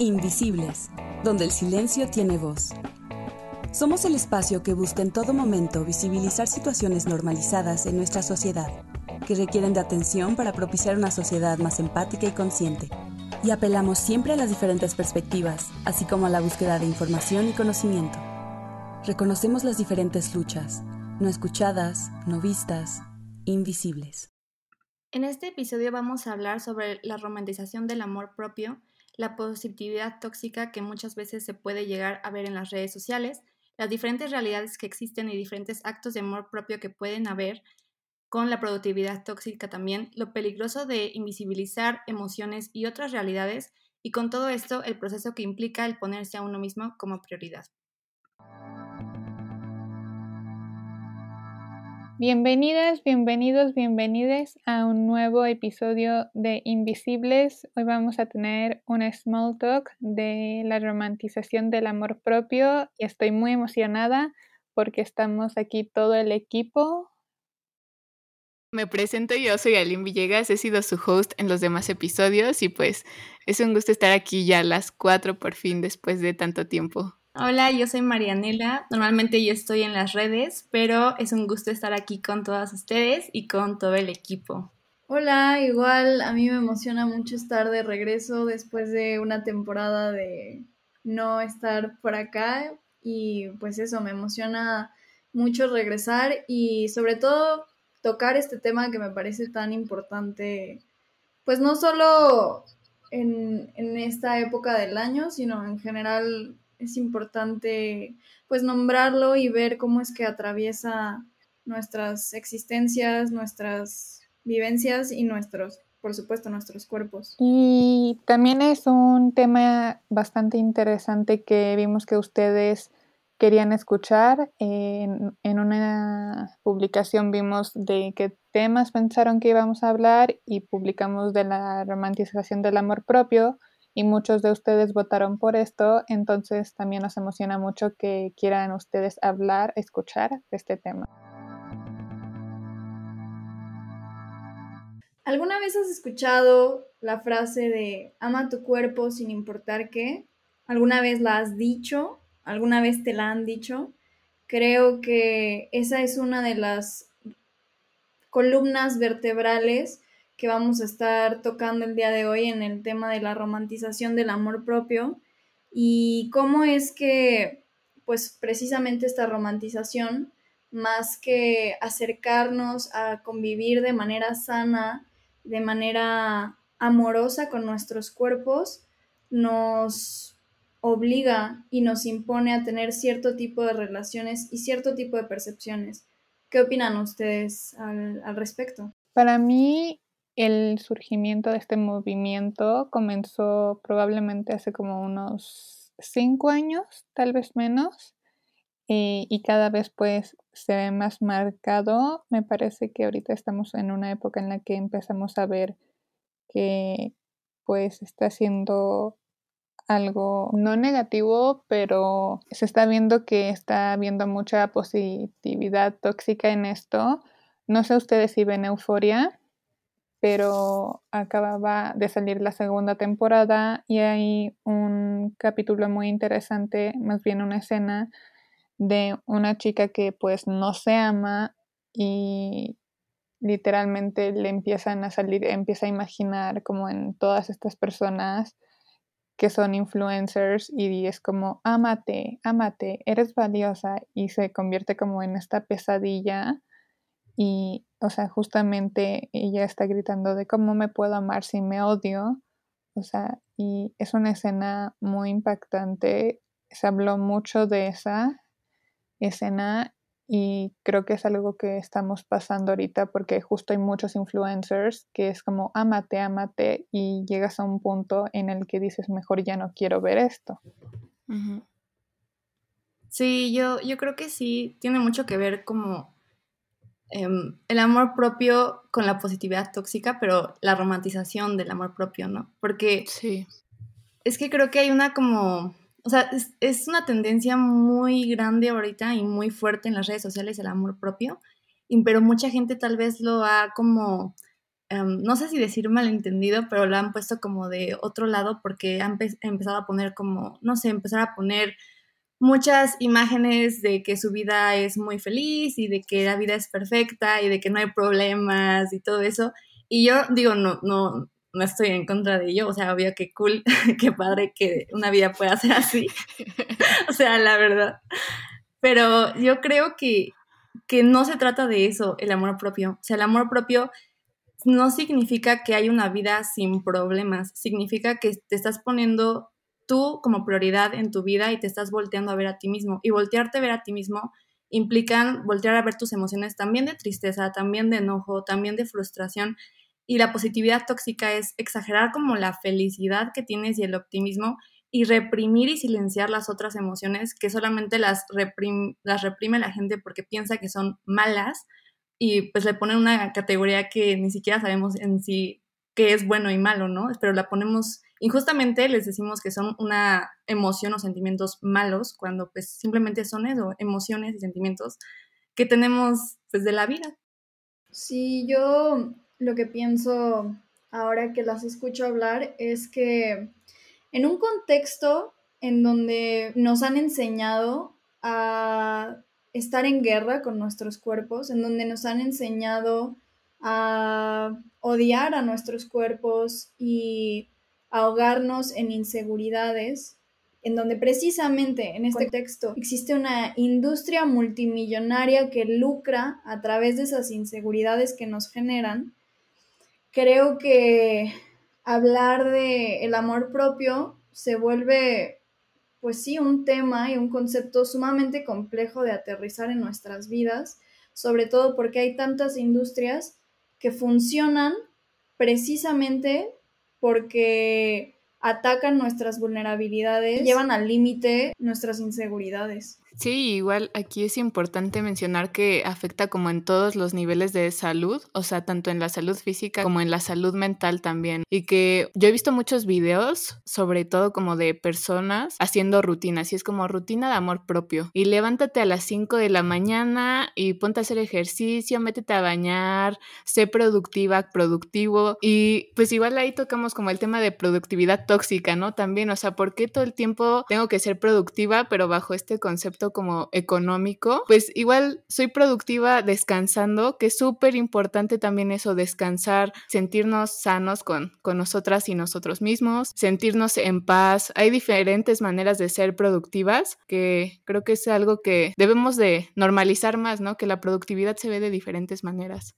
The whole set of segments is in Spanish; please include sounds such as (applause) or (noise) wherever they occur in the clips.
Invisibles, donde el silencio tiene voz. Somos el espacio que busca en todo momento visibilizar situaciones normalizadas en nuestra sociedad, que requieren de atención para propiciar una sociedad más empática y consciente. Y apelamos siempre a las diferentes perspectivas, así como a la búsqueda de información y conocimiento. Reconocemos las diferentes luchas, no escuchadas, no vistas, invisibles. En este episodio vamos a hablar sobre la romantización del amor propio, la positividad tóxica que muchas veces se puede llegar a ver en las redes sociales, las diferentes realidades que existen y diferentes actos de amor propio que pueden haber con la productividad tóxica también, lo peligroso de invisibilizar emociones y otras realidades y con todo esto el proceso que implica el ponerse a uno mismo como prioridad. Bienvenidas, bienvenidos, bienvenides a un nuevo episodio de Invisibles. Hoy vamos a tener un small talk de la romantización del amor propio y estoy muy emocionada porque estamos aquí todo el equipo. Me presento, yo soy Aline Villegas, he sido su host en los demás episodios y pues es un gusto estar aquí ya a las cuatro por fin después de tanto tiempo. Hola, yo soy Marianela. Normalmente yo estoy en las redes, pero es un gusto estar aquí con todas ustedes y con todo el equipo. Hola, igual a mí me emociona mucho estar de regreso después de una temporada de no estar por acá y pues eso, me emociona mucho regresar y sobre todo tocar este tema que me parece tan importante, pues no solo en, en esta época del año, sino en general es importante pues nombrarlo y ver cómo es que atraviesa nuestras existencias, nuestras vivencias y nuestros, por supuesto, nuestros cuerpos. Y también es un tema bastante interesante que vimos que ustedes querían escuchar. En, en, una publicación vimos de qué temas pensaron que íbamos a hablar y publicamos de la romantización del amor propio y muchos de ustedes votaron por esto, entonces también nos emociona mucho que quieran ustedes hablar, escuchar de este tema. ¿Alguna vez has escuchado la frase de ama tu cuerpo sin importar qué? ¿Alguna vez la has dicho? ¿Alguna vez te la han dicho? Creo que esa es una de las columnas vertebrales que vamos a estar tocando el día de hoy en el tema de la romantización del amor propio y cómo es que, pues precisamente esta romantización, más que acercarnos a convivir de manera sana, de manera amorosa con nuestros cuerpos, nos obliga y nos impone a tener cierto tipo de relaciones y cierto tipo de percepciones. ¿Qué opinan ustedes al, al respecto? Para mí, el surgimiento de este movimiento comenzó probablemente hace como unos cinco años, tal vez menos, eh, y cada vez pues se ve más marcado. Me parece que ahorita estamos en una época en la que empezamos a ver que pues está siendo algo no negativo, pero se está viendo que está habiendo mucha positividad tóxica en esto. No sé ustedes si ven euforia pero acababa de salir la segunda temporada y hay un capítulo muy interesante, más bien una escena de una chica que pues no se ama y literalmente le empiezan a salir, empieza a imaginar como en todas estas personas que son influencers y es como, ámate, ámate, eres valiosa y se convierte como en esta pesadilla y, o sea, justamente ella está gritando de cómo me puedo amar si me odio. O sea, y es una escena muy impactante. Se habló mucho de esa escena y creo que es algo que estamos pasando ahorita porque justo hay muchos influencers que es como amate, amate y llegas a un punto en el que dices mejor ya no quiero ver esto. Sí, yo, yo creo que sí, tiene mucho que ver como Em, el amor propio con la positividad tóxica, pero la romantización del amor propio, ¿no? Porque sí. es que creo que hay una como, o sea, es, una tendencia muy grande ahorita y muy fuerte en las redes sociales el amor propio, pero mucha gente tal vez lo ha como em, no sé si decir malentendido, pero lo han puesto como de otro lado porque han empezado a poner como, no sé, empezar a poner muchas imágenes de que su vida es muy feliz y de que la vida es perfecta y de que no hay problemas y todo eso. Y yo digo, no, no, no estoy en contra de ello, o sea, obvio que cool, (laughs) qué padre que una vida pueda ser así, (laughs) o sea, la verdad. Pero yo creo que, que no se trata de eso, el amor propio. O sea, el amor propio no significa que hay una vida sin problemas, significa que te estás poniendo tú como prioridad en tu vida y te estás volteando a ver a ti mismo. Y voltearte a ver a ti mismo implican voltear a ver tus emociones también de tristeza, también de enojo, también de frustración. Y la positividad tóxica es exagerar como la felicidad que tienes y el optimismo y reprimir y silenciar las otras emociones que solamente las, las reprime la gente porque piensa que son malas y pues le ponen una categoría que ni siquiera sabemos en sí qué es bueno y malo, ¿no? Pero la ponemos injustamente les decimos que son una emoción o sentimientos malos cuando pues simplemente son eso, emociones y sentimientos que tenemos pues de la vida. Sí, yo lo que pienso ahora que las escucho hablar es que en un contexto en donde nos han enseñado a estar en guerra con nuestros cuerpos, en donde nos han enseñado a odiar a nuestros cuerpos y ahogarnos en inseguridades, en donde precisamente en este texto existe una industria multimillonaria que lucra a través de esas inseguridades que nos generan, creo que hablar de el amor propio se vuelve pues sí un tema y un concepto sumamente complejo de aterrizar en nuestras vidas, sobre todo porque hay tantas industrias que funcionan precisamente porque atacan nuestras vulnerabilidades, llevan al límite nuestras inseguridades. Sí, igual aquí es importante mencionar que afecta como en todos los niveles de salud, o sea, tanto en la salud física como en la salud mental también. Y que yo he visto muchos videos, sobre todo como de personas haciendo rutinas, y es como rutina de amor propio. Y levántate a las 5 de la mañana y ponte a hacer ejercicio, métete a bañar, sé productiva, productivo. Y pues igual ahí tocamos como el tema de productividad tóxica, ¿no? También, o sea, ¿por qué todo el tiempo tengo que ser productiva, pero bajo este concepto como económico, pues igual soy productiva descansando, que es súper importante también eso, descansar, sentirnos sanos con, con nosotras y nosotros mismos, sentirnos en paz. Hay diferentes maneras de ser productivas que creo que es algo que debemos de normalizar más, ¿no? Que la productividad se ve de diferentes maneras.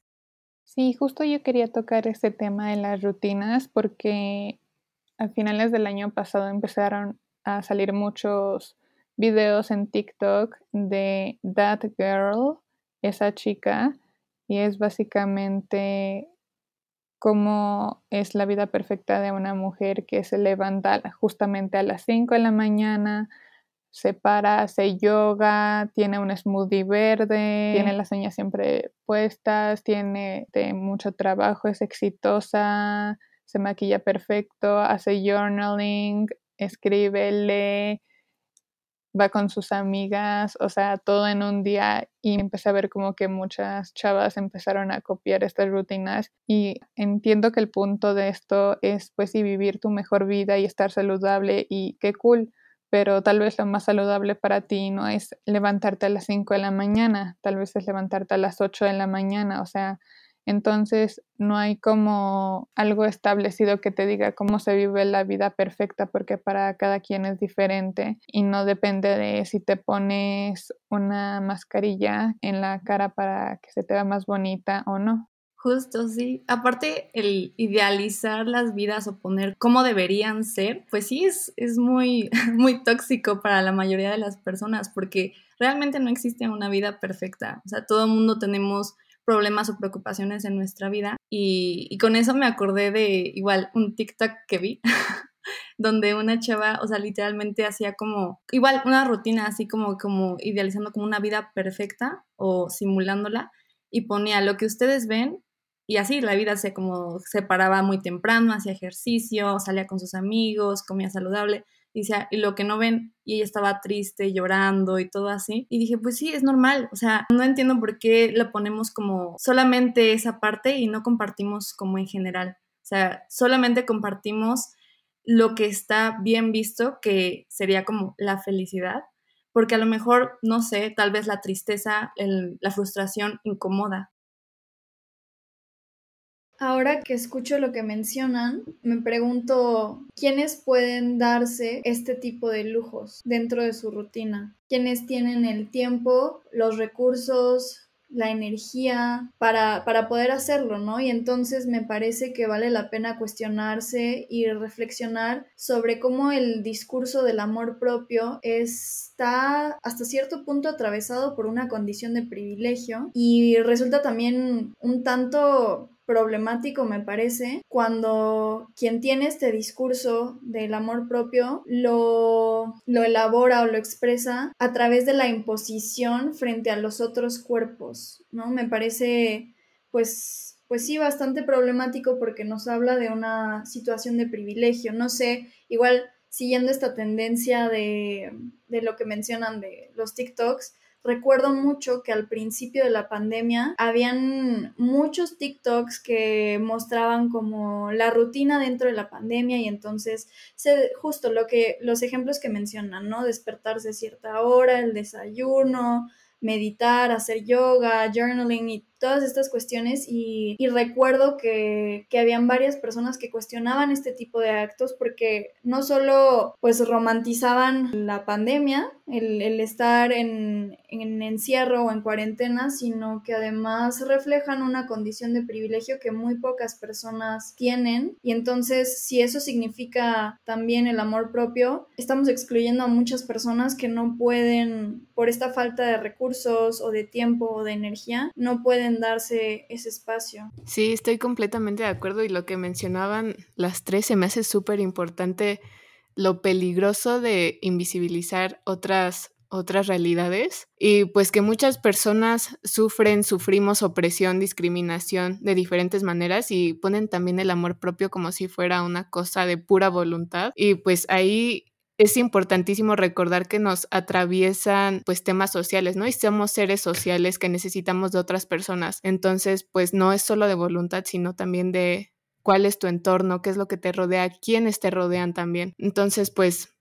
Sí, justo yo quería tocar este tema de las rutinas porque a finales del año pasado empezaron a salir muchos videos en TikTok de That Girl, esa chica, y es básicamente cómo es la vida perfecta de una mujer que se levanta justamente a las 5 de la mañana, se para, hace yoga, tiene un smoothie verde, tiene las uñas siempre puestas, tiene mucho trabajo, es exitosa, se maquilla perfecto, hace journaling, escribe, lee, va con sus amigas, o sea, todo en un día y empecé a ver como que muchas chavas empezaron a copiar estas rutinas y entiendo que el punto de esto es pues y vivir tu mejor vida y estar saludable y qué cool, pero tal vez lo más saludable para ti no es levantarte a las 5 de la mañana, tal vez es levantarte a las 8 de la mañana, o sea, entonces no hay como algo establecido que te diga cómo se vive la vida perfecta porque para cada quien es diferente y no depende de si te pones una mascarilla en la cara para que se te vea más bonita o no. Justo, sí. Aparte, el idealizar las vidas o poner cómo deberían ser, pues sí es, es muy, (laughs) muy tóxico para la mayoría de las personas porque realmente no existe una vida perfecta. O sea, todo el mundo tenemos problemas o preocupaciones en nuestra vida. Y, con eso me acordé de igual un TikTok que vi, (laughs) donde una chava, o sea, literalmente hacía como, igual una rutina así como, como idealizando como una vida perfecta o simulándola y ponía lo que ustedes ven y así la vida se como se paraba muy temprano, hacía ejercicio, salía con sus amigos, comía saludable y, y lo que no ven, y ella estaba triste, llorando y todo así. Y dije, pues sí, es normal, o sea, no entiendo por qué lo ponemos como solamente esa parte y no compartimos como en general. O sea, solamente compartimos lo que está bien visto, que sería como la felicidad, porque a lo mejor, no sé, tal vez la tristeza, la frustración incomoda, Ahora que escucho lo que mencionan, me pregunto quiénes pueden darse este tipo de lujos dentro de su rutina. ¿Quiénes tienen el tiempo, los recursos, la energía para, para, poder hacerlo, ¿no? Y entonces me parece que vale la pena cuestionarse y reflexionar sobre cómo el discurso del amor propio está hasta cierto punto atravesado por una condición de privilegio y resulta también un tanto problemático, me parece, cuando quien tiene este discurso del amor propio lo, lo elabora o lo expresa a través de la imposición frente a los otros cuerpos, ¿no? Me parece, pues, pues sí, bastante problemático porque nos habla de una situación de privilegio. No sé, igual siguiendo esta tendencia de, de lo que mencionan de los TikToks, Recuerdo mucho que al principio de la pandemia habían muchos TikToks que mostraban como la rutina dentro de la pandemia y entonces se, justo lo que los ejemplos que mencionan, ¿no? Despertarse a cierta hora, el desayuno, meditar, hacer yoga, journaling y todas estas cuestiones y, recuerdo que, que, habían varias personas que cuestionaban este tipo de actos porque no solo pues romantizaban la pandemia, el, estar en, en, encierro o en cuarentena, sino que además reflejan una condición de privilegio que muy pocas personas tienen. Y entonces si eso significa también el amor propio, estamos excluyendo a muchas personas que no pueden, por esta falta de recursos o de tiempo o de energía, no pueden darse ese espacio. Sí, estoy completamente de acuerdo y lo que mencionaban las tres se me hace súper importante lo peligroso de invisibilizar otras otras realidades y pues que muchas personas sufren, sufrimos opresión, discriminación de diferentes maneras y ponen también el amor propio como si fuera una cosa de pura voluntad y pues ahí es importantísimo recordar que nos atraviesan pues temas sociales, ¿no? Y somos seres sociales que necesitamos de otras personas. Entonces, pues no es solo de voluntad, sino también de cuál es tu entorno, qué es lo que te rodea, quiénes te rodean también. Entonces, pues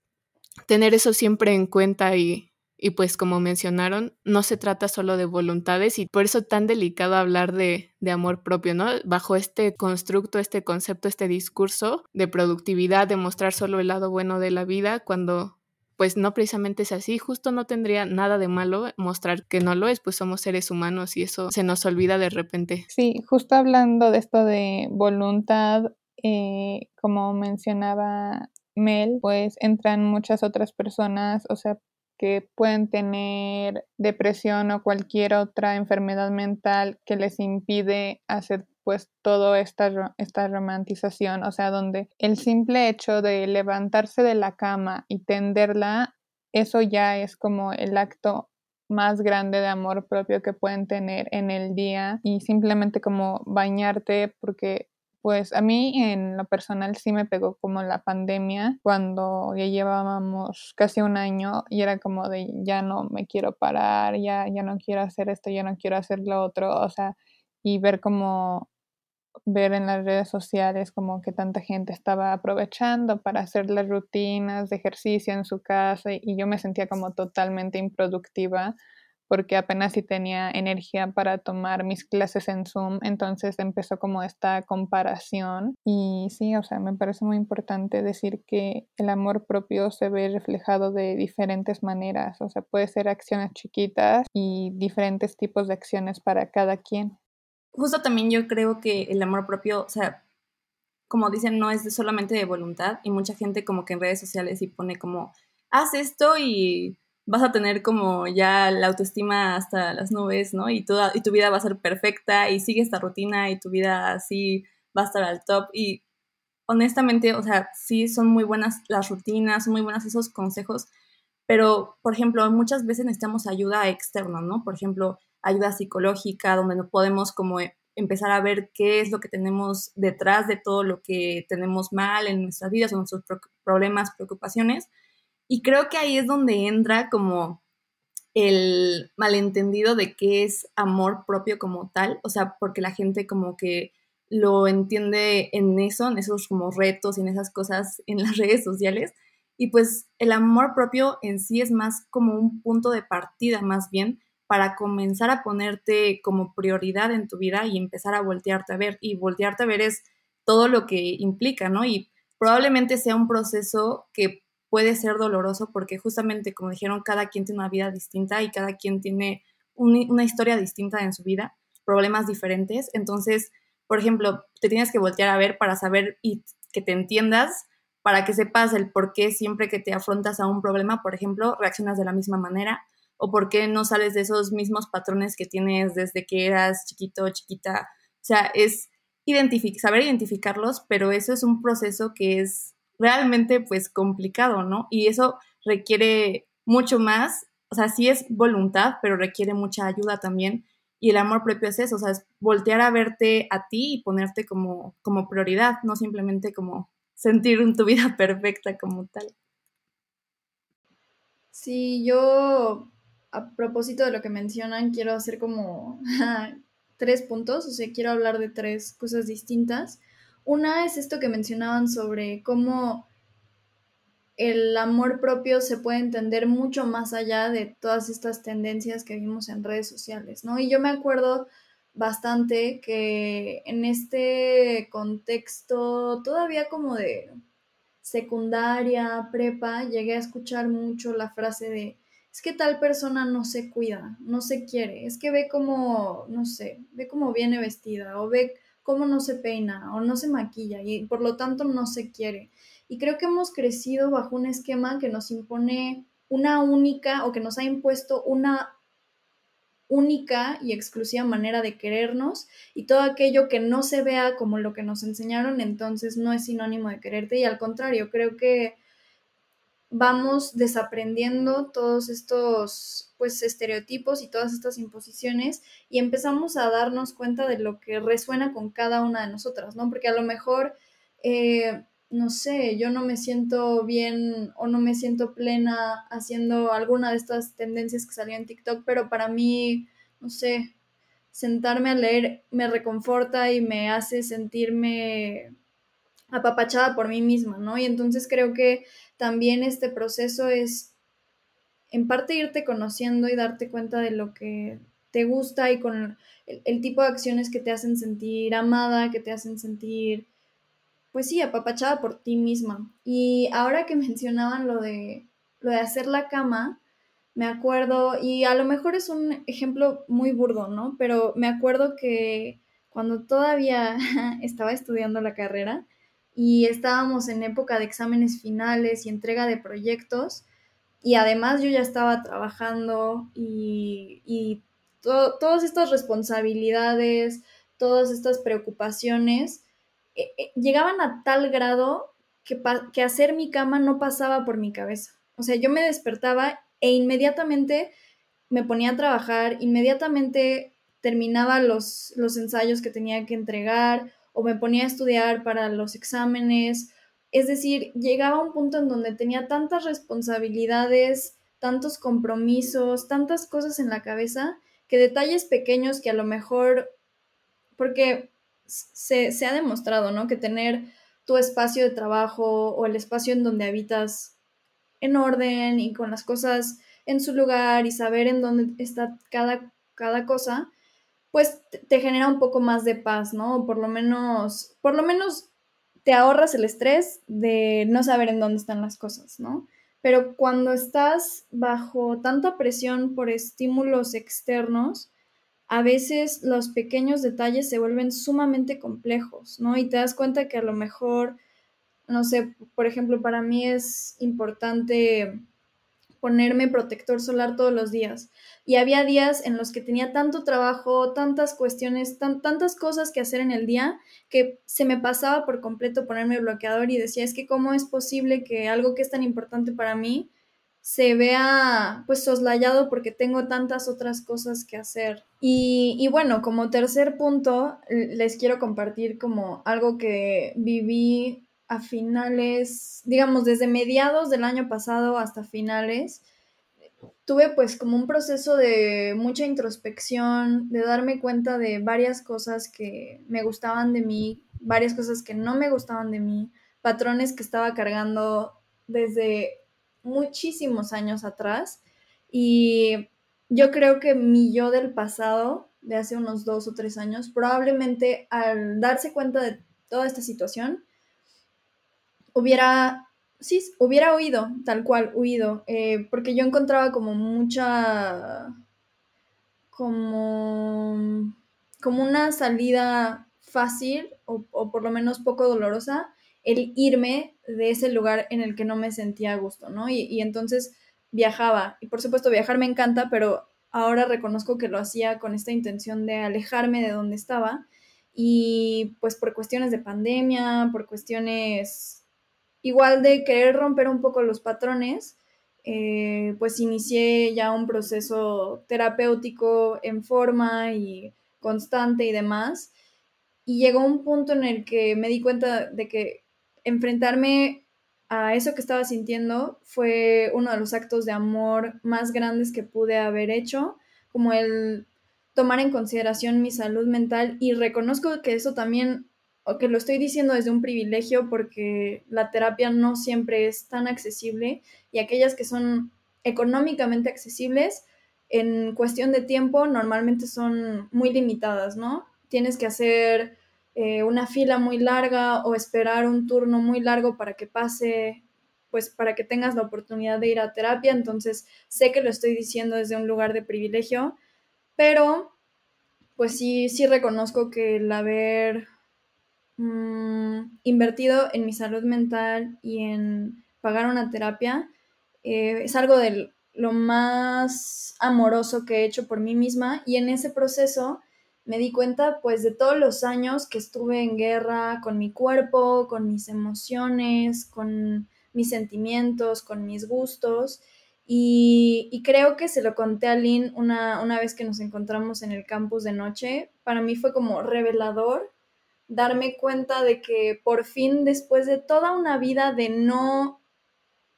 tener eso siempre en cuenta y, y pues como mencionaron, no se trata solo de voluntades y por eso tan delicado hablar de, de, amor propio, ¿no? Bajo este constructo, este concepto, este discurso de productividad, de mostrar solo el lado bueno de la vida, cuando pues no precisamente es así, justo no tendría nada de malo mostrar que no lo es, pues somos seres humanos y eso se nos olvida de repente. Sí, justo hablando de esto de voluntad, eh, como mencionaba Mel, pues entran muchas otras personas, o sea, que pueden tener depresión o cualquier otra enfermedad mental que les impide hacer pues toda esta, esta romantización, o sea, donde el simple hecho de levantarse de la cama y tenderla, eso ya es como el acto más grande de amor propio que pueden tener en el día y simplemente como bañarte porque pues a mí en lo personal sí me pegó como la pandemia cuando ya llevábamos casi un año y era como de ya no me quiero parar, ya, ya no quiero hacer esto, ya no quiero hacer lo otro, o sea, y ver como ver en las redes sociales como que tanta gente estaba aprovechando para hacer las rutinas de ejercicio en su casa y yo me sentía como totalmente improductiva porque apenas si tenía energía para tomar mis clases en Zoom, entonces empezó como esta comparación y sí, o sea, me parece muy importante decir que el amor propio se ve reflejado de diferentes maneras, o sea, puede ser acciones chiquitas y diferentes tipos de acciones para cada quien. Justo también yo creo que el amor propio, o sea, como dicen, no es solamente de voluntad y mucha gente como que en redes sociales y pone como, haz esto y vas a tener como ya la autoestima hasta las nubes, ¿no? Y, toda, y tu vida va a ser perfecta y sigue esta rutina y tu vida así va a estar al top. Y honestamente, o sea, sí son muy buenas las rutinas, son muy buenas esos consejos, pero, por ejemplo, muchas veces necesitamos ayuda externa, ¿no? Por ejemplo, ayuda psicológica, donde no podemos como empezar a ver qué es lo que tenemos detrás de todo lo que tenemos mal en nuestras vidas o nuestros problemas, preocupaciones. Y creo que ahí es donde entra como el malentendido de qué es amor propio como tal, o sea, porque la gente como que lo entiende en eso, en esos como retos y en esas cosas en las (laughs) redes sociales. Y pues el amor propio en sí es más como un punto de partida, más bien, para comenzar a ponerte como prioridad en tu vida y empezar a voltearte a ver. Y voltearte a ver es todo lo que implica, ¿no? Y probablemente sea un proceso que puede ser doloroso porque justamente, como dijeron, cada quien tiene una vida distinta y cada quien tiene una historia distinta en su vida, problemas diferentes. Entonces, por ejemplo, te tienes que voltear a ver para saber y que te entiendas, para que sepas el por qué siempre que te afrontas a un problema, por ejemplo, reaccionas de la misma manera o por qué no sales de esos mismos patrones que tienes desde que eras chiquito chiquita. O sea, es saber identificarlos, pero eso es un proceso que es realmente pues complicado, ¿no? Y eso requiere mucho más, o sea, sí es voluntad, pero requiere mucha ayuda también y el amor propio es eso, o sea, es voltear a verte a ti y ponerte como, como prioridad, no simplemente como sentir tu vida (laughs) perfecta como tal. Sí, yo a propósito de lo que mencionan, quiero hacer como (laughs) tres puntos, o sea, quiero hablar de tres cosas distintas. Una es esto que mencionaban sobre cómo el amor propio se puede entender mucho más allá de todas estas tendencias que vimos en redes sociales, ¿no? Y yo me acuerdo bastante que en este contexto todavía como de secundaria, prepa, llegué a escuchar mucho la frase de es que tal persona no se cuida, no se quiere, es que ve como, no sé, ve cómo viene vestida o ve cómo no se peina o no se maquilla y por lo tanto no se quiere. Y creo que hemos crecido bajo un esquema que nos impone una única o que nos ha impuesto una única y exclusiva manera de querernos y todo aquello que no se vea como lo que nos enseñaron entonces no es sinónimo de quererte y al contrario, creo que vamos desaprendiendo todos estos pues estereotipos y todas estas imposiciones y empezamos a darnos cuenta de lo que resuena con cada una de nosotras, ¿no? Porque a lo mejor eh, no sé, yo no me siento bien o no me siento plena haciendo alguna de estas tendencias que salió en TikTok, pero para mí, no sé, sentarme a leer me reconforta y me hace sentirme apapachada por mí misma, ¿no? Y entonces creo que también este proceso es en parte irte conociendo y darte cuenta de lo que te gusta y con el, tipo de acciones que te hacen sentir amada, que te hacen sentir pues sí, apapachada por ti misma. Y ahora que (laughs) mencionaban lo de, lo de hacer la cama, me acuerdo, y a lo mejor es un ejemplo muy burdo, ¿no? Pero me acuerdo que cuando todavía (laughs) estaba estudiando la carrera y estábamos en época de exámenes finales y entrega de proyectos, y además yo ya estaba trabajando y, y todas estas responsabilidades, todas estas preocupaciones, eh, eh, llegaban a tal grado que, que hacer mi cama no pasaba por mi cabeza. O sea, yo me despertaba e inmediatamente me ponía a trabajar, inmediatamente terminaba los, los ensayos que tenía que entregar o me ponía a estudiar para los exámenes. Es decir, llegaba a un punto en donde tenía tantas responsabilidades, tantos compromisos, tantas cosas en la cabeza, que detalles pequeños que a lo mejor, porque se, ha demostrado, ¿no? Que tener tu espacio de trabajo o el espacio en donde habitas en orden y con las cosas en su lugar y saber en dónde está cada, cada cosa, pues te genera un poco más de paz, ¿no? Por lo menos, por lo menos te ahorras el estrés de no saber en dónde están las cosas, ¿no? Pero cuando estás bajo tanta presión por estímulos externos, a veces los pequeños detalles se vuelven sumamente complejos, ¿no? Y te das cuenta que a lo mejor, no sé, por ejemplo, para mí es importante ponerme protector solar todos los días. Y había días en los que tenía tanto trabajo, tantas cuestiones, tantas cosas que hacer en el día, que se me pasaba por completo ponerme bloqueador y decía, es que cómo es posible que algo que es tan importante para mí se vea pues soslayado porque tengo tantas otras cosas que hacer. Y, y, bueno, como tercer punto, les quiero compartir como algo que viví a finales, digamos, desde mediados del año pasado hasta finales. Tuve pues como un proceso de mucha introspección, de darme cuenta de varias cosas que me gustaban de mí, varias cosas que no me gustaban de mí, patrones que estaba cargando desde muchísimos años atrás y yo creo que mi yo del pasado, de hace unos dos o tres años, probablemente al darse cuenta de toda esta situación, hubiera, sí, hubiera huido, tal cual, huido, eh, porque yo encontraba como mucha, como, como una salida fácil o, o por lo menos poco dolorosa el irme de ese lugar en el que no me sentía a gusto, ¿no? Y, entonces viajaba. Y por supuesto viajar me encanta, pero ahora reconozco que lo hacía con esta intención de alejarme de donde estaba. Y pues por cuestiones de pandemia, por cuestiones igual de querer romper un poco los patrones, eh, pues inicié ya un proceso terapéutico en forma y constante y demás. Y llegó un punto en el que me di cuenta de que enfrentarme a eso que estaba sintiendo fue uno de los actos de amor más grandes que pude haber hecho, como el tomar en consideración mi salud mental y reconozco que eso también, que lo estoy diciendo desde un privilegio porque la terapia no siempre es tan accesible y aquellas que son económicamente accesibles en cuestión de tiempo normalmente son muy limitadas, ¿no? Tienes que hacer eh, una fila muy larga o esperar un turno muy largo para que pase, pues para que tengas la oportunidad de ir a terapia. Entonces, sé que lo estoy diciendo desde un lugar de privilegio, pero pues sí, sí reconozco que el haber mm, invertido en mi salud mental y en pagar una terapia eh, es algo de lo más amoroso que he hecho por mí misma y en ese proceso me di cuenta pues de todos los años que estuve en guerra con mi cuerpo, con mis emociones, con mis sentimientos, con mis gustos. Y, creo que se lo conté a Lynn una, una vez que nos encontramos en el campus de noche. Para mí fue como revelador darme cuenta de que por fin después de toda una vida de no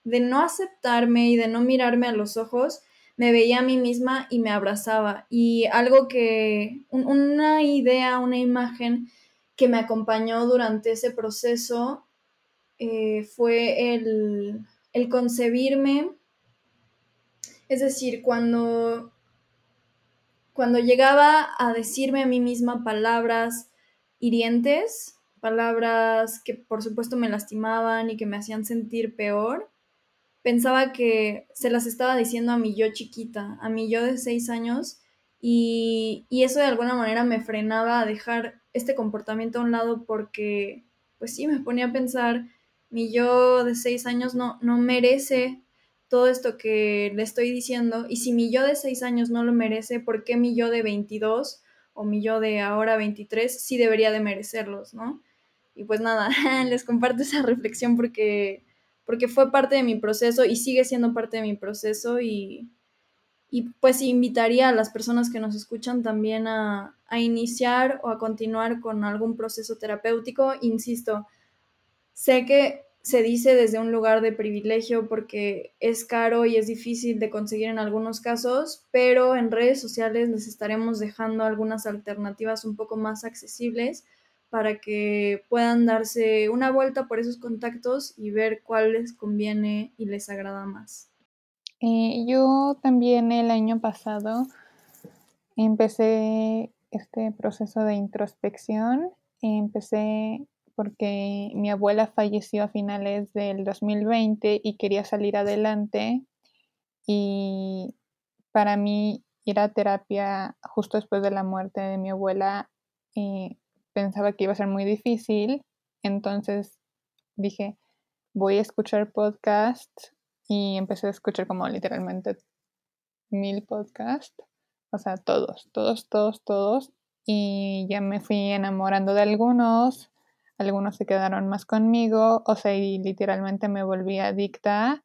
de no aceptarme y de no mirarme a los ojos, me veía a mí misma y me abrazaba. Y algo que, una idea, una imagen que me acompañó durante ese proceso eh, fue el, el concebirme, es decir, cuando, cuando llegaba a decirme a mí misma palabras hirientes, palabras que por supuesto me lastimaban y que me hacían sentir peor, pensaba que se las estaba diciendo a mi yo chiquita, a mi yo de seis años, y, eso de alguna manera me frenaba a dejar este comportamiento a un lado porque, pues sí, me ponía a pensar, mi yo de seis años no, no merece todo esto que le estoy diciendo, y si mi yo de seis años no lo merece, ¿por qué mi yo de 22 o mi yo de ahora 23 sí debería de merecerlos, ¿no? Y pues nada, (laughs) les comparto esa reflexión porque porque fue parte de mi proceso y sigue siendo parte de mi proceso y, y pues invitaría a las personas que nos escuchan también a, a, iniciar o a continuar con algún proceso terapéutico. Insisto, sé que se dice desde un lugar de privilegio porque es caro y es difícil de conseguir en algunos casos, pero en redes sociales les estaremos dejando algunas alternativas un poco más accesibles para que puedan darse una vuelta por esos contactos y ver cuál les conviene y les agrada más. Eh, yo también el año pasado empecé este proceso de introspección. Empecé porque mi abuela falleció a finales del 2020 y quería salir adelante y para mí ir a terapia justo después de la muerte de mi abuela eh, pensaba que iba a ser muy difícil, entonces dije, voy a escuchar podcasts y empecé a escuchar como literalmente mil podcasts, o sea, todos, todos, todos, todos, y ya me fui enamorando de algunos, algunos se quedaron más conmigo, o sea, y literalmente me volví adicta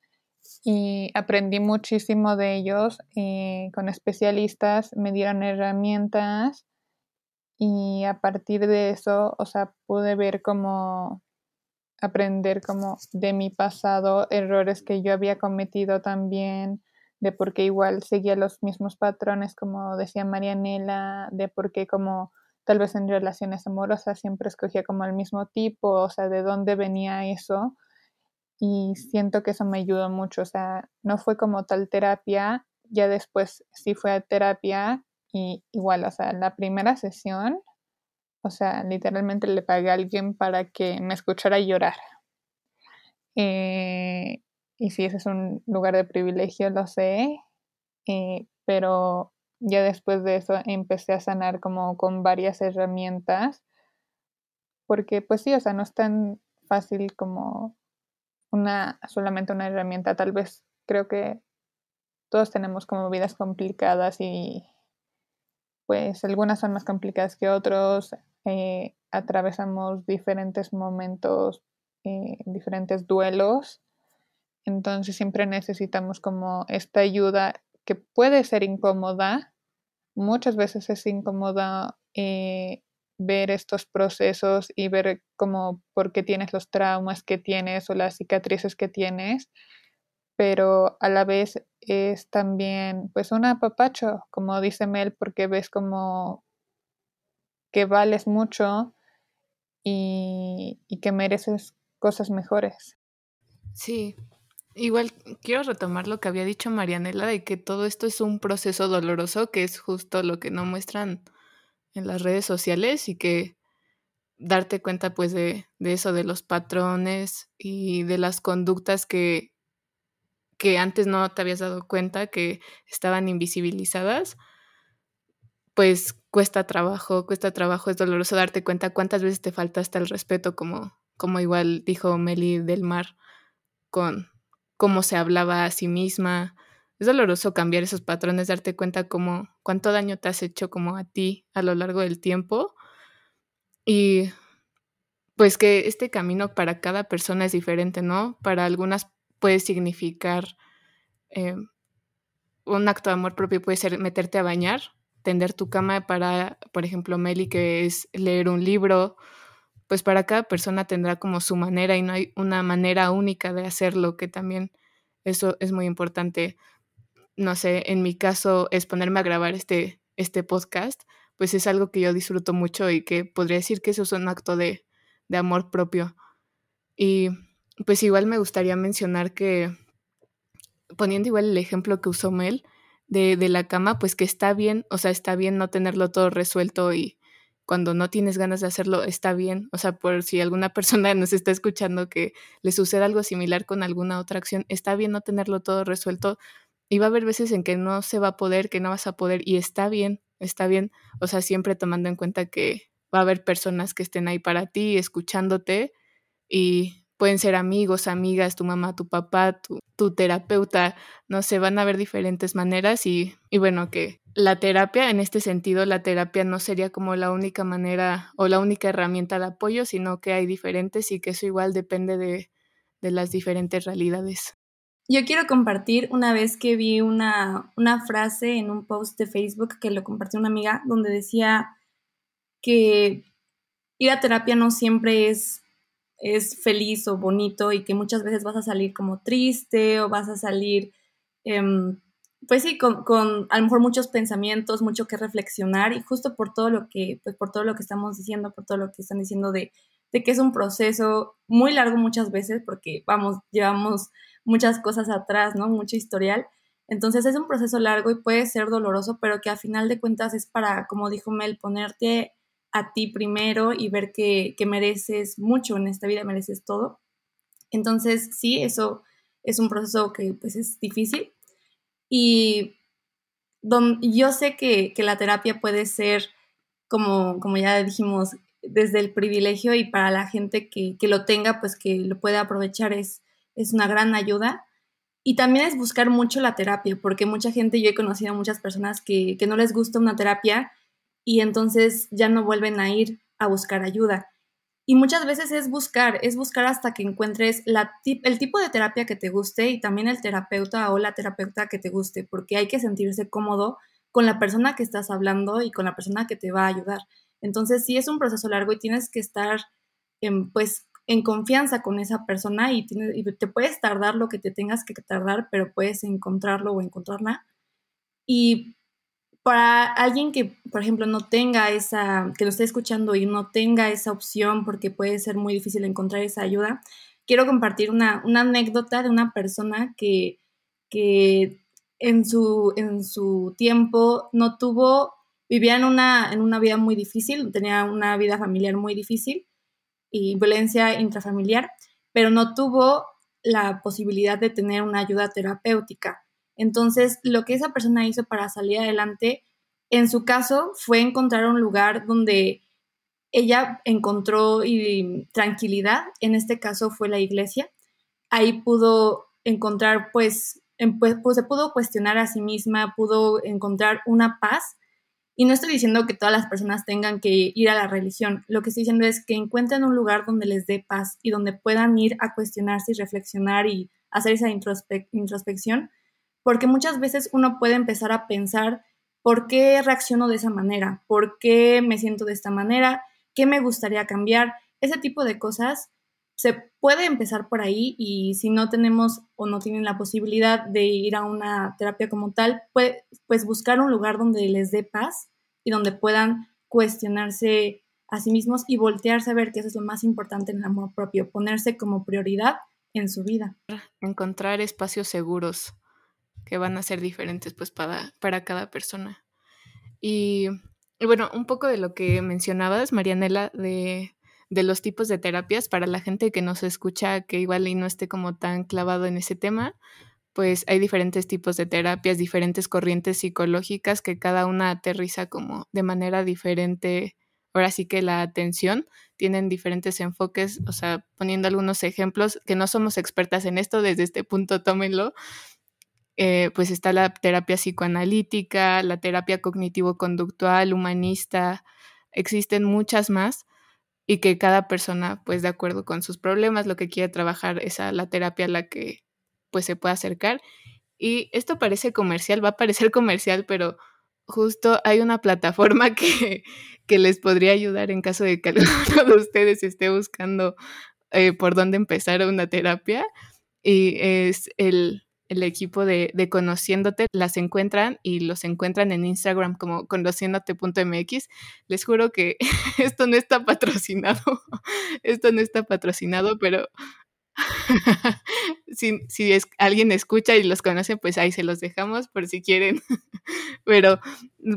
y aprendí muchísimo de ellos eh, con especialistas, me dieron herramientas y a partir de eso, o sea, pude ver cómo aprender como de mi pasado, errores que yo había cometido también, de por qué igual seguía los mismos patrones, como decía Marianela, de por qué como tal vez en relaciones amorosas siempre escogía como el mismo tipo, o sea, de dónde venía eso. Y siento que eso me ayudó mucho, o sea, no fue como tal terapia, ya después sí fue a terapia y igual, o sea, la primera sesión, o sea, literalmente le pagué a alguien para que me escuchara llorar. Eh, y sí, ese es un lugar de privilegio, lo sé, eh, pero ya después de eso empecé a sanar como con varias herramientas, porque pues sí, o sea, no es tan fácil como una, solamente una herramienta, tal vez creo que todos tenemos como vidas complicadas y pues algunas son más complicadas que otros, eh, atravesamos diferentes momentos, eh, diferentes duelos. Entonces siempre necesitamos como esta ayuda que puede ser incómoda. Muchas veces es incómoda eh, ver estos procesos y ver como por qué tienes los traumas que tienes o las cicatrices que tienes, pero a la vez es también pues un apapacho, como dice Mel, porque ves como que vales mucho y, y que mereces cosas mejores. Sí, Igual quiero retomar lo que había dicho Marianela de que todo esto es un proceso doloroso, que es justo lo que no muestran en las redes sociales y que darte cuenta pues de, de eso, de los patrones y de las conductas que, que antes no te habías dado cuenta que estaban invisibilizadas, pues cuesta trabajo, cuesta trabajo, es doloroso darte cuenta cuántas veces te falta hasta el respeto, como, como igual dijo Meli del Mar con cómo se hablaba a sí misma. Es doloroso cambiar esos patrones, darte cuenta cómo, cuánto daño te has hecho como a ti a lo largo del tiempo. Y pues que este camino para cada persona es diferente, ¿no? Para algunas puede significar eh, un acto de amor propio, puede ser meterte a bañar, tender tu cama para, por ejemplo, Meli, que es leer un libro, pues para cada persona tendrá como su manera y no hay una manera única de hacerlo, que también eso es muy importante. No sé, en mi caso es ponerme a grabar este, este podcast, pues es algo que yo disfruto mucho y que podría decir que eso es un acto de, de amor propio. Y pues igual me gustaría mencionar que, poniendo igual el ejemplo que usó Mel de, de la cama, pues que está bien, o sea, está bien no tenerlo todo resuelto y cuando no tienes ganas de hacerlo, está bien. O sea, por si alguna (laughs) persona nos está escuchando que le suceda algo similar con alguna otra acción, está bien no tenerlo todo resuelto. Y va a haber veces en que no se va a poder, que no vas a poder, y está bien, está bien. O sea, siempre tomando en cuenta que va a haber personas que estén ahí para ti, escuchándote, y pueden ser amigos, amigas, tu mamá, tu papá, tu, terapeuta, no sé, van a haber diferentes maneras y bueno, que la terapia, en este sentido, la terapia no sería como la única manera o la única herramienta de apoyo, sino que hay diferentes y que eso igual depende de, de las diferentes realidades. Yo quiero compartir una vez que vi una, una frase en un post de Facebook que lo compartió una amiga donde decía que ir a terapia no siempre es, es feliz o bonito y que muchas veces vas a salir como triste o vas a salir em, pues sí, con, con, a lo mejor muchos pensamientos, mucho que reflexionar y justo por todo lo que, pues por todo lo que estamos diciendo, por todo lo que están diciendo de, de que es un proceso muy largo muchas veces porque vamos, llevamos muchas cosas atrás, ¿no? Mucho historial. Entonces es un proceso largo y puede ser doloroso, pero que a final de cuentas es para, como dijo Mel, ponerte a ti primero y ver que, que mereces mucho en esta vida, mereces todo. Entonces sí, eso es un proceso que pues es difícil, y yo sé que, la terapia puede ser, como, como ya dijimos, desde el privilegio y para la gente que, lo tenga, pues que lo pueda aprovechar es, es una gran ayuda. Y también es buscar mucho la terapia, porque mucha gente, yo he conocido a muchas personas que, que no les gusta una terapia y entonces ya no vuelven a ir a buscar ayuda. Y muchas veces es buscar, es buscar hasta que encuentres la, el tipo de terapia que te guste y también el terapeuta o la terapeuta que te guste, porque hay que sentirse cómodo con la persona que estás hablando y con la persona que te va a ayudar. Entonces, sí es un proceso largo y tienes que estar en, pues, en confianza con esa persona y, y te puedes tardar lo que te tengas que tardar, pero puedes encontrarlo o encontrarla. Y para alguien que, por ejemplo, no tenga esa, que lo esté escuchando y no tenga esa opción porque puede ser muy difícil encontrar esa ayuda, quiero compartir una, anécdota de una persona que, que en, su, en su tiempo no tuvo, vivía en una, en una vida muy difícil, tenía una vida familiar muy difícil y violencia intrafamiliar, pero no tuvo la posibilidad de tener una ayuda terapéutica. Entonces, lo que esa persona hizo para salir adelante, en su caso, fue encontrar un lugar donde ella encontró tranquilidad, en este caso fue la iglesia. Ahí pudo encontrar, pues, pues, pues, se pudo cuestionar a sí misma, pudo encontrar una paz. Y no estoy diciendo que todas las personas tengan que ir a la religión, lo que estoy diciendo es que encuentren un lugar donde les dé paz y donde puedan ir a cuestionarse y reflexionar y hacer esa introspección porque muchas veces uno puede empezar a pensar por qué reacciono de esa manera, por qué me siento de esta manera, qué me gustaría cambiar, ese tipo de cosas. Se puede empezar por ahí y si no tenemos o no tienen la posibilidad de ir a una terapia como tal, pues, buscar un lugar donde les dé paz y donde puedan cuestionarse a sí mismos y voltearse a ver que eso es lo más importante en el amor propio, ponerse como prioridad en su vida. Encontrar espacios seguros que van a ser diferentes pues para, para cada persona. Y, bueno, un poco de lo que mencionabas, Marianela, de, de, los tipos de terapias para la gente que nos escucha, que igual y no esté como tan clavado en ese tema, pues hay diferentes tipos de terapias, diferentes corrientes psicológicas que cada una aterriza como de manera diferente. Ahora sí que la atención tienen diferentes enfoques, o sea, poniendo algunos ejemplos, que no somos expertas en esto, desde este punto tómenlo, eh, pues está la terapia psicoanalítica, la terapia cognitivo-conductual, humanista, existen muchas más y que cada persona, pues de acuerdo con sus problemas, lo que quiere trabajar es a la terapia a la que pues se puede acercar. Y esto parece comercial, va a parecer (laughs) comercial, pero justo hay una plataforma (laughs) que, que les podría ayudar en caso de que (laughs) alguno de ustedes esté buscando eh, por dónde empezar una terapia. Y es el el equipo de, Conociéndote las encuentran y los encuentran en Instagram como conociéndote.mx. Les juro que (laughs) esto no está patrocinado, (laughs) esto no está patrocinado, pero (laughs) si, si alguien escucha y los conoce, pues ahí se los dejamos por si quieren. pero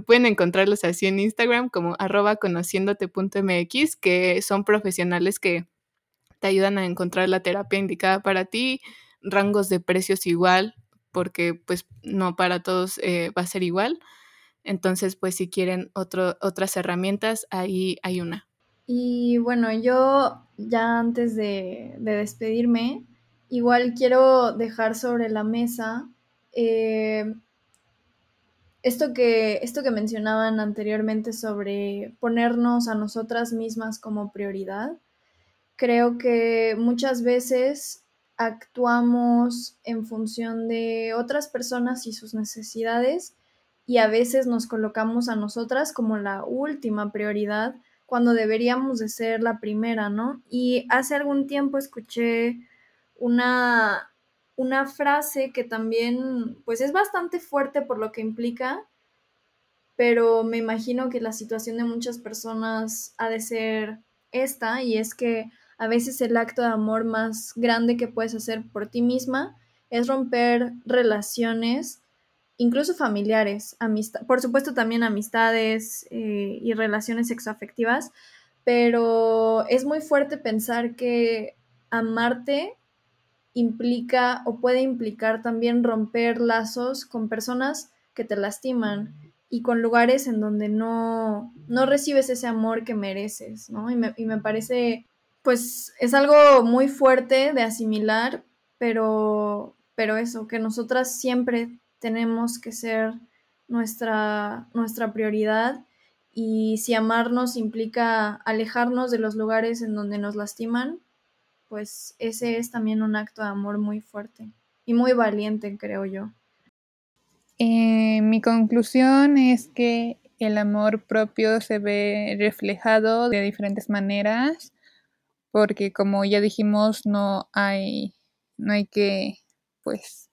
pueden encontrarlos así en Instagram como arroba conociéndote.mx, que son profesionales que te ayudan a encontrar la terapia indicada para ti rangos de precios igual, porque pues no para todos eh, va a ser igual. Entonces, pues si quieren otro, otras herramientas, ahí hay una. Y bueno, yo ya antes de, despedirme, igual quiero dejar sobre la mesa eh, esto, que, esto que mencionaban anteriormente sobre ponernos a nosotras mismas como prioridad. Creo que muchas veces actuamos en función de otras personas y sus necesidades y a veces nos colocamos a nosotras como la última prioridad cuando deberíamos de ser la primera, ¿no? Y hace algún tiempo escuché una, una frase que también pues es bastante fuerte por lo que implica, pero me imagino que la situación de muchas personas ha de ser esta y es que a veces el acto de amor más grande que puedes hacer por ti misma es romper relaciones, incluso familiares, amistad, por supuesto también amistades eh, y relaciones sexoafectivas, pero es muy fuerte pensar que amarte implica o puede implicar también romper lazos con personas que te lastiman y con lugares en donde no, no recibes ese amor que mereces, ¿no? Y me, y me parece pues es algo muy fuerte de asimilar, pero, pero eso, que nosotras siempre tenemos que ser nuestra, nuestra prioridad Y si amarnos implica alejarnos de los lugares en donde nos lastiman, pues ese es también un acto de amor muy fuerte y muy valiente, creo yo. Eh, mi conclusión es que el amor propio se ve reflejado de diferentes maneras, porque como ya dijimos, no hay, no hay que, pues,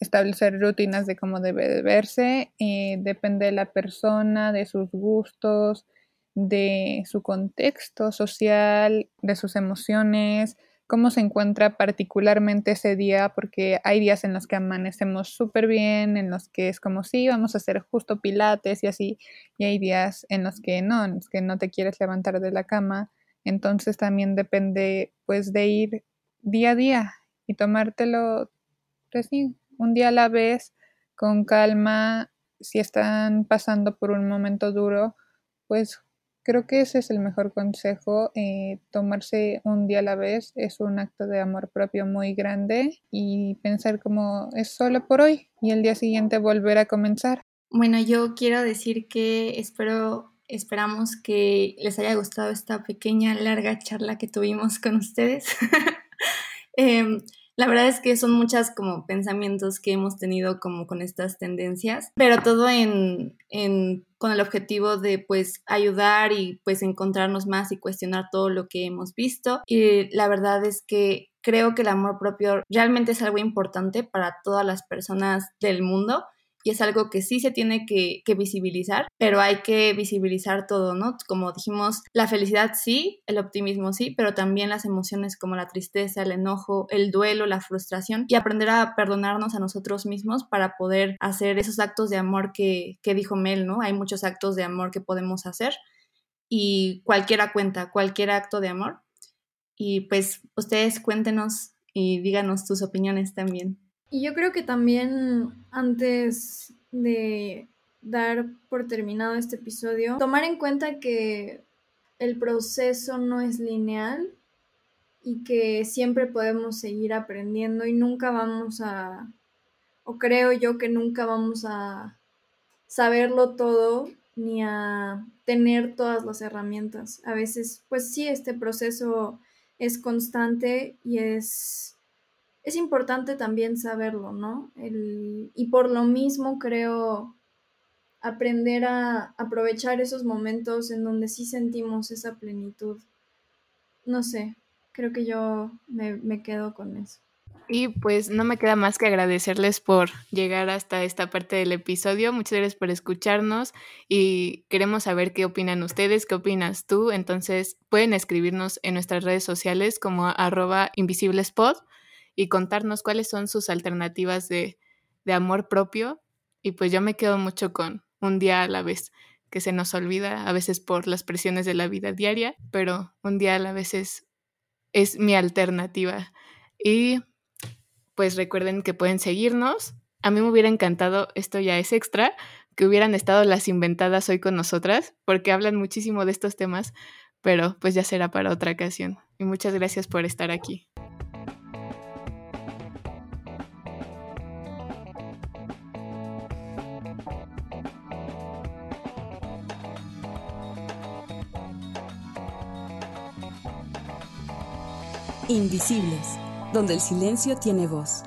establecer rutinas de cómo debe de verse, eh, depende de la persona, de sus gustos, de su contexto social, de sus emociones, cómo se encuentra particularmente ese día, porque hay días en los que amanecemos súper bien, en los que es como si sí, vamos a hacer justo pilates y así, y hay días en los que no, en los que no te quieres levantar de la cama, entonces también depende pues de ir día a día y tomártelo pues un día a la vez, con calma, si están pasando por un momento duro, pues Creo que ese es el mejor consejo. Eh, tomarse un día a la vez es un acto de amor propio muy grande y pensar como es solo por hoy y el día siguiente volver a comenzar. Bueno, yo quiero decir que espero, esperamos que les haya gustado esta pequeña, larga charla que tuvimos con ustedes. (laughs) eh, la verdad es que son muchas como pensamientos que hemos tenido como con estas tendencias, pero todo en, con el objetivo de pues ayudar y pues encontrarnos más y cuestionar todo lo que hemos visto. Y la verdad es que creo que el amor propio realmente es algo importante para todas las personas del mundo y es algo que sí se tiene que, visibilizar, pero hay que visibilizar todo, ¿no? Como dijimos, la felicidad sí, el optimismo sí, pero también las emociones como la tristeza, el enojo, el duelo, la frustración y aprender a perdonarnos a nosotros mismos para poder hacer esos actos de amor que, que dijo Mel, ¿no? Hay muchos actos de amor que podemos hacer y cualquiera cuenta, cualquier acto de amor. Y pues ustedes cuéntenos y díganos tus opiniones también. Y yo creo que también antes de dar por terminado este episodio, tomar en cuenta que el proceso no es lineal y que siempre podemos seguir aprendiendo y nunca vamos a, o creo yo que nunca vamos a saberlo todo ni a tener todas las herramientas. A veces, pues sí, este proceso es constante y es es importante también saberlo, ¿no? y por lo mismo creo aprender a aprovechar esos momentos en donde sí sentimos esa plenitud. No sé, creo que yo me, me quedo con eso. Y pues no me queda más que agradecerles por llegar hasta esta parte del episodio. Muchas gracias por escucharnos y queremos saber qué opinan ustedes, qué opinas tú. Entonces pueden escribirnos en nuestras redes sociales como arroba invisiblespod y contarnos cuáles son sus alternativas de, amor propio. Y pues yo me quedo mucho con un día a la vez, que se nos olvida a veces por las presiones de la vida diaria, pero un día a la vez es, es mi alternativa. Y pues recuerden que pueden seguirnos. A mí me hubiera encantado, esto ya es extra, que hubieran estado las inventadas hoy con nosotras, porque hablan muchísimo de estos temas, pero pues ya será para otra ocasión. Y muchas gracias por estar aquí. Invisibles, donde el silencio tiene voz.